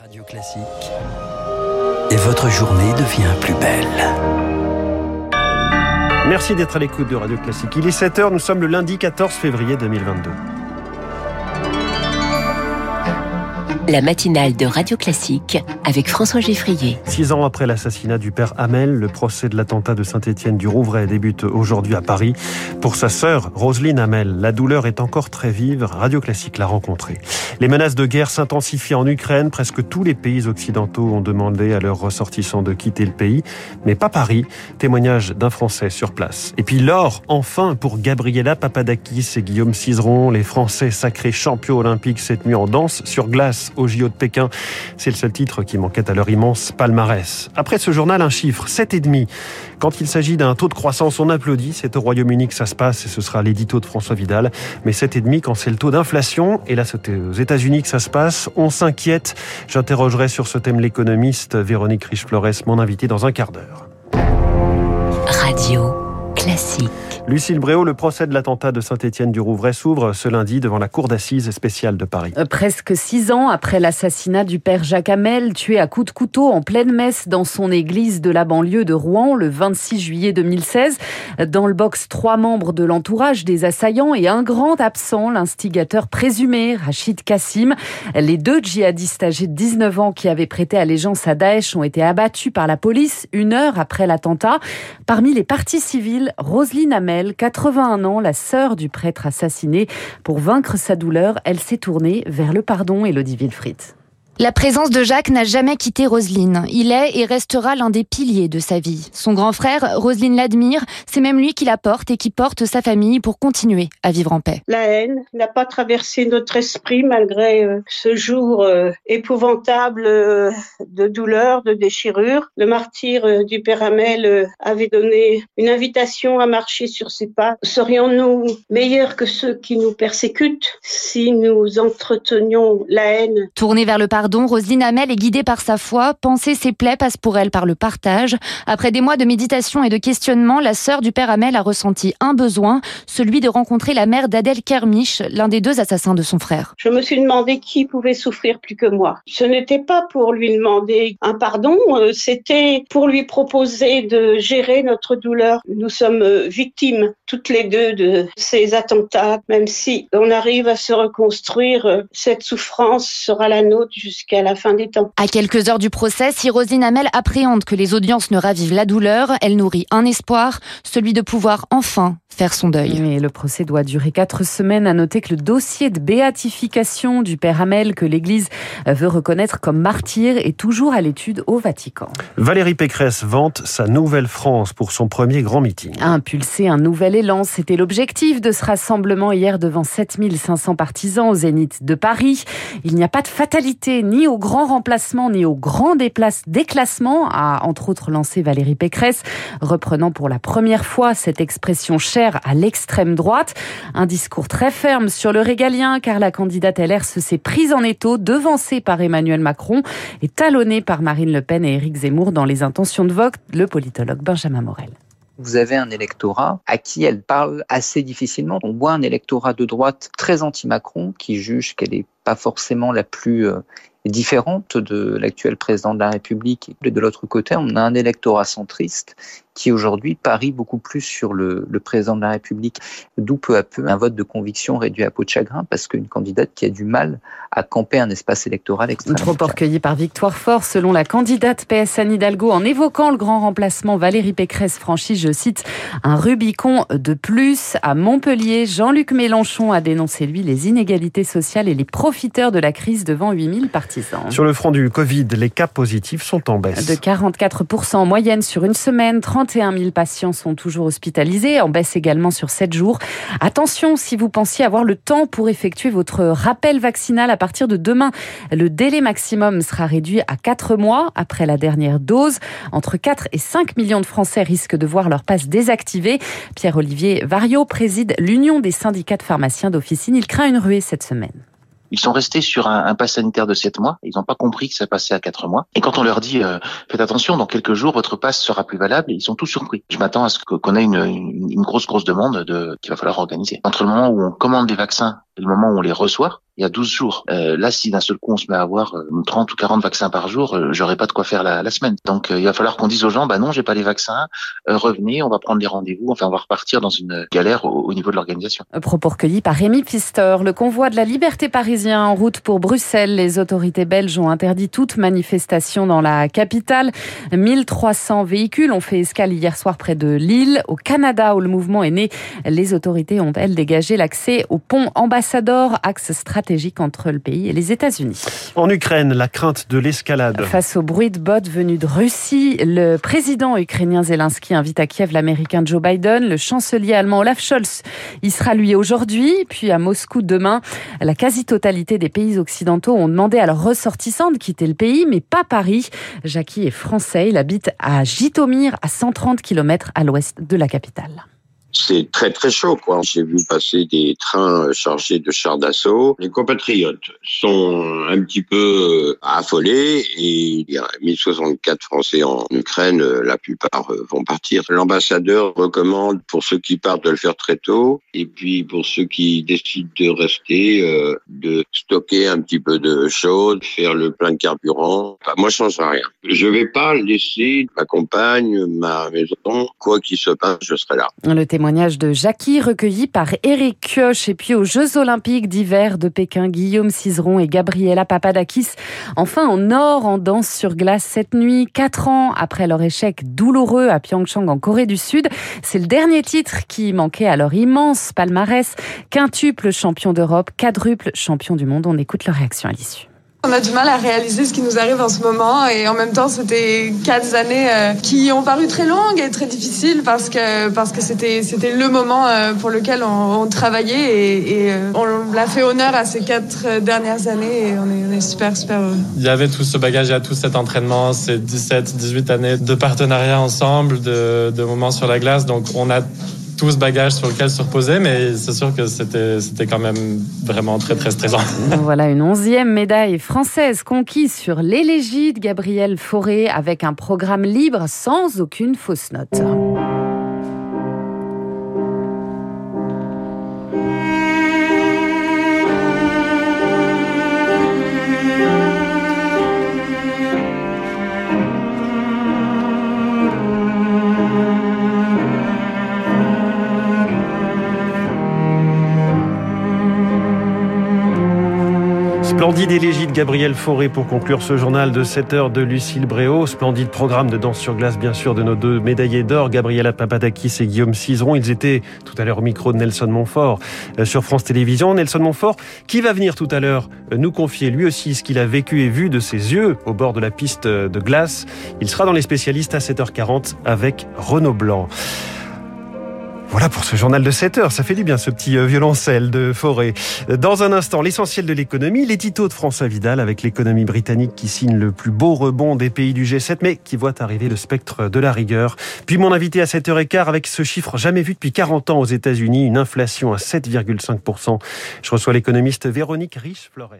Radio Classique. Et votre journée devient plus belle. Merci d'être à l'écoute de Radio Classique. Il est 7h, nous sommes le lundi 14 février 2022. La matinale de Radio Classique avec François Geffrier. Six ans après l'assassinat du père Hamel, le procès de l'attentat de Saint-Étienne du Rouvray débute aujourd'hui à Paris. Pour sa sœur, Roselyne Hamel, la douleur est encore très vive. Radio Classique l'a rencontrée. Les menaces de guerre s'intensifient en Ukraine. Presque tous les pays occidentaux ont demandé à leurs ressortissants de quitter le pays, mais pas Paris. Témoignage d'un Français sur place. Et puis l'or, enfin, pour Gabriela Papadakis et Guillaume Cizeron, les Français sacrés champions olympiques cette nuit en danse sur glace au JO de Pékin. C'est le seul titre qui manquait à leur immense palmarès. Après ce journal, un chiffre, 7,5. Quand il s'agit d'un taux de croissance, on applaudit. C'est au Royaume-Uni que ça se passe et ce sera l'édito de François Vidal. Mais 7,5 quand c'est le taux d'inflation, et là c'est aux États-Unis que ça se passe, on s'inquiète. J'interrogerai sur ce thème l'économiste Véronique Riche-Flores, mon invité dans un quart d'heure. Radio Classique. Lucille Bréau, le procès de l'attentat de Saint-Étienne du Rouvray s'ouvre ce lundi devant la cour d'assises spéciale de Paris. Euh, presque six ans après l'assassinat du père Jacques Hamel, tué à coups de couteau en pleine messe dans son église de la banlieue de Rouen le 26 juillet 2016. Dans le box, trois membres de l'entourage des assaillants et un grand absent, l'instigateur présumé, Rachid Kassim. Les deux djihadistes âgés de 19 ans qui avaient prêté allégeance à Daesh ont été abattus par la police une heure après l'attentat. Parmi les parties civiles, Roselyne Hamel 81 ans, la sœur du prêtre assassiné. Pour vaincre sa douleur, elle s'est tournée vers le pardon, Elodie Wilfried. La présence de Jacques n'a jamais quitté Roselyne. Il est et restera l'un des piliers de sa vie. Son grand frère, Roselyne l'admire, c'est même lui qui la porte et qui porte sa famille pour continuer à vivre en paix. La haine n'a pas traversé notre esprit malgré euh, ce jour euh, épouvantable euh, de douleur, de déchirure. Le martyr du Père Amel avait donné une invitation à marcher sur ses pas. Serions-nous meilleurs que ceux qui nous persécutent si nous entretenions la haine? Tourner vers le pardon pardon, Roselyne Hamel est guidée par sa foi. Penser ses plaies passe pour elle par le partage. Après des mois de méditation et de questionnement, la sœur du père Hamel a ressenti un besoin, celui de rencontrer la mère d'Adèle Kermiche, l'un des deux assassins de son frère. Je me suis demandé qui pouvait souffrir plus que moi. Ce n'était pas pour lui demander un pardon, euh, c'était pour lui proposer de gérer notre douleur. Nous sommes euh, victimes toutes les deux de ces attentats, même si on arrive à se reconstruire, euh, cette souffrance sera la nôtre jusqu'à la fin des temps. À quelques heures du procès, si Rosine Hamel appréhende que les audiences ne ravivent la douleur, elle nourrit un espoir, celui de pouvoir enfin faire son deuil. Mais le procès doit durer quatre semaines. À noter que le dossier de béatification du père Hamel, que l'Église veut reconnaître comme martyr, est toujours à l'étude au Vatican. Valérie Pécresse vante sa nouvelle France pour son premier grand meeting. Impulser un nouvel élan, c'était l'objectif de ce rassemblement hier devant 7500 partisans au Zénith de Paris. Il n'y a pas de fatalité ni au grand remplacement ni au grand déclassement, a entre autres lancé Valérie Pécresse, reprenant pour la première fois cette expression chère à l'extrême droite. Un discours très ferme sur le régalien, car la candidate LR se s'est prise en étau, devancée par Emmanuel Macron et talonnée par Marine Le Pen et Éric Zemmour dans les intentions de vote, le politologue Benjamin Morel vous avez un électorat à qui elle parle assez difficilement. On voit un électorat de droite très anti-Macron qui juge qu'elle n'est pas forcément la plus euh, différente de l'actuel président de la République. Et de l'autre côté, on a un électorat centriste qui aujourd'hui parie beaucoup plus sur le, le président de la République, d'où peu à peu un vote de conviction réduit à peau de chagrin parce qu'une candidate qui a du mal à camper un espace électoral extrêmement Trop recueilli par Victoire Fort, selon la candidate PS Anne Hidalgo, en évoquant le grand remplacement, Valérie Pécresse franchit, je cite, un Rubicon de plus à Montpellier. Jean-Luc Mélenchon a dénoncé, lui, les inégalités sociales et les profiteurs de la crise devant 8000 partisans. Sur le front du Covid, les cas positifs sont en baisse. De 44% en moyenne sur une semaine, 30 31 000 patients sont toujours hospitalisés, en baisse également sur 7 jours. Attention, si vous pensiez avoir le temps pour effectuer votre rappel vaccinal à partir de demain, le délai maximum sera réduit à 4 mois après la dernière dose. Entre 4 et 5 millions de Français risquent de voir leur passe désactivée. Pierre-Olivier Vario préside l'Union des syndicats de pharmaciens d'officine. Il craint une ruée cette semaine. Ils sont restés sur un, un pass sanitaire de 7 mois. Ils n'ont pas compris que ça passait à 4 mois. Et quand on leur dit euh, faites attention, dans quelques jours votre passe sera plus valable, ils sont tous surpris. Je m'attends à ce qu'on ait une, une, grosse grosse demande de qu'il va falloir organiser. Entre le moment où on commande des vaccins le moment où on les reçoit, il y a 12 jours. Euh, là, si d'un seul coup on se met à avoir 30 ou 40 vaccins par jour, j'aurais pas de quoi faire la, la semaine. Donc il va falloir qu'on dise aux gens, bah non, j'ai pas les vaccins, revenez, on va prendre les rendez-vous, enfin on va repartir dans une galère au, niveau de l'organisation. Propos recueillis par Rémi Pfister. Le convoi de la liberté parisien en route pour Bruxelles. Les autorités belges ont interdit toute manifestation dans la capitale. 1300 véhicules ont fait escale hier soir près de Lille. Au Canada, où le mouvement est né, les autorités ont, elles, dégagé l'accès au pont Ambassador, axe stratégique entre le pays et les États-Unis. En Ukraine, la crainte de l'escalade. Face au bruit de bottes venus de Russie, le président ukrainien Zelensky invite à Kiev l'américain Joe Biden. Le chancelier allemand Olaf Scholz y sera lui aujourd'hui, puis à Moscou demain. La quasi-totalité des pays occidentaux ont demandé à leurs ressortissants de quitter le pays, mais pas Paris. Jackie est français, il habite à Jitomir, à 130 km à l'ouest de la capitale c'est très très chaud quoi. J'ai vu passer des trains chargés de chars d'assaut. Les compatriotes sont un petit peu euh, affolés et il y a 1064 Français en Ukraine, euh, la plupart euh, vont partir. L'ambassadeur recommande pour ceux qui partent de le faire très tôt et puis pour ceux qui décident de rester de stocker un petit peu de choses, faire le plein de carburant. moi je change rien. Je vais pas laisser ma compagne, ma maison, quoi qu'il se passe, je serai là. Témoignage de Jackie recueilli par Eric Kioch et puis aux Jeux Olympiques d'hiver de Pékin, Guillaume Cizeron et Gabriela Papadakis. Enfin en or en danse sur glace cette nuit, quatre ans après leur échec douloureux à Pyeongchang en Corée du Sud. C'est le dernier titre qui manquait à leur immense palmarès. Quintuple champion d'Europe, quadruple champion du monde. On écoute leur réaction à l'issue. On a du mal à réaliser ce qui nous arrive en ce moment et en même temps c'était quatre années euh, qui ont paru très longues et très difficiles parce que parce que c'était c'était le moment euh, pour lequel on, travaillait et, euh, on l'a fait honneur à ces quatre dernières années et on est, super super heureux. Il y avait tout ce bagage, il y a tout cet entraînement, ces 17, 18 années de partenariat ensemble, de, de moments sur la glace, donc on a tout ce bagage sur lequel se reposer, mais c'est sûr que c'était, quand même vraiment très, très stressant. Voilà une onzième médaille française conquise sur l'élégide Gabriel Fauré avec un programme libre sans aucune fausse note. Splendide élégie de Gabriel Fauré pour conclure ce journal de 7 heures de Lucille Bréau. Splendide programme de danse sur glace, bien sûr, de nos deux médaillés d'or, Gabriela Papadakis et Guillaume Cizeron. Ils étaient tout à l'heure au micro de Nelson Montfort euh, sur France Télévisions. Nelson Montfort, qui va venir tout à l'heure euh, nous confier lui aussi ce qu'il a vécu et vu de ses yeux au bord de la piste de glace. Il sera dans les spécialistes à 7h40 avec Renaud Blanc. Voilà pour ce journal de 7 heures. Ça fait du bien ce petit euh, violoncelle de forêt. Dans un instant, l'essentiel de l'économie, les titos de François Vidal avec l'économie britannique qui signe le plus beau rebond des pays du G7, mais qui voit arriver le spectre de la rigueur. Puis mon invité à 7h15 avec ce chiffre jamais vu depuis 40 ans aux États-Unis, une inflation à 7,5%. Je reçois l'économiste Véronique Riche-Flores.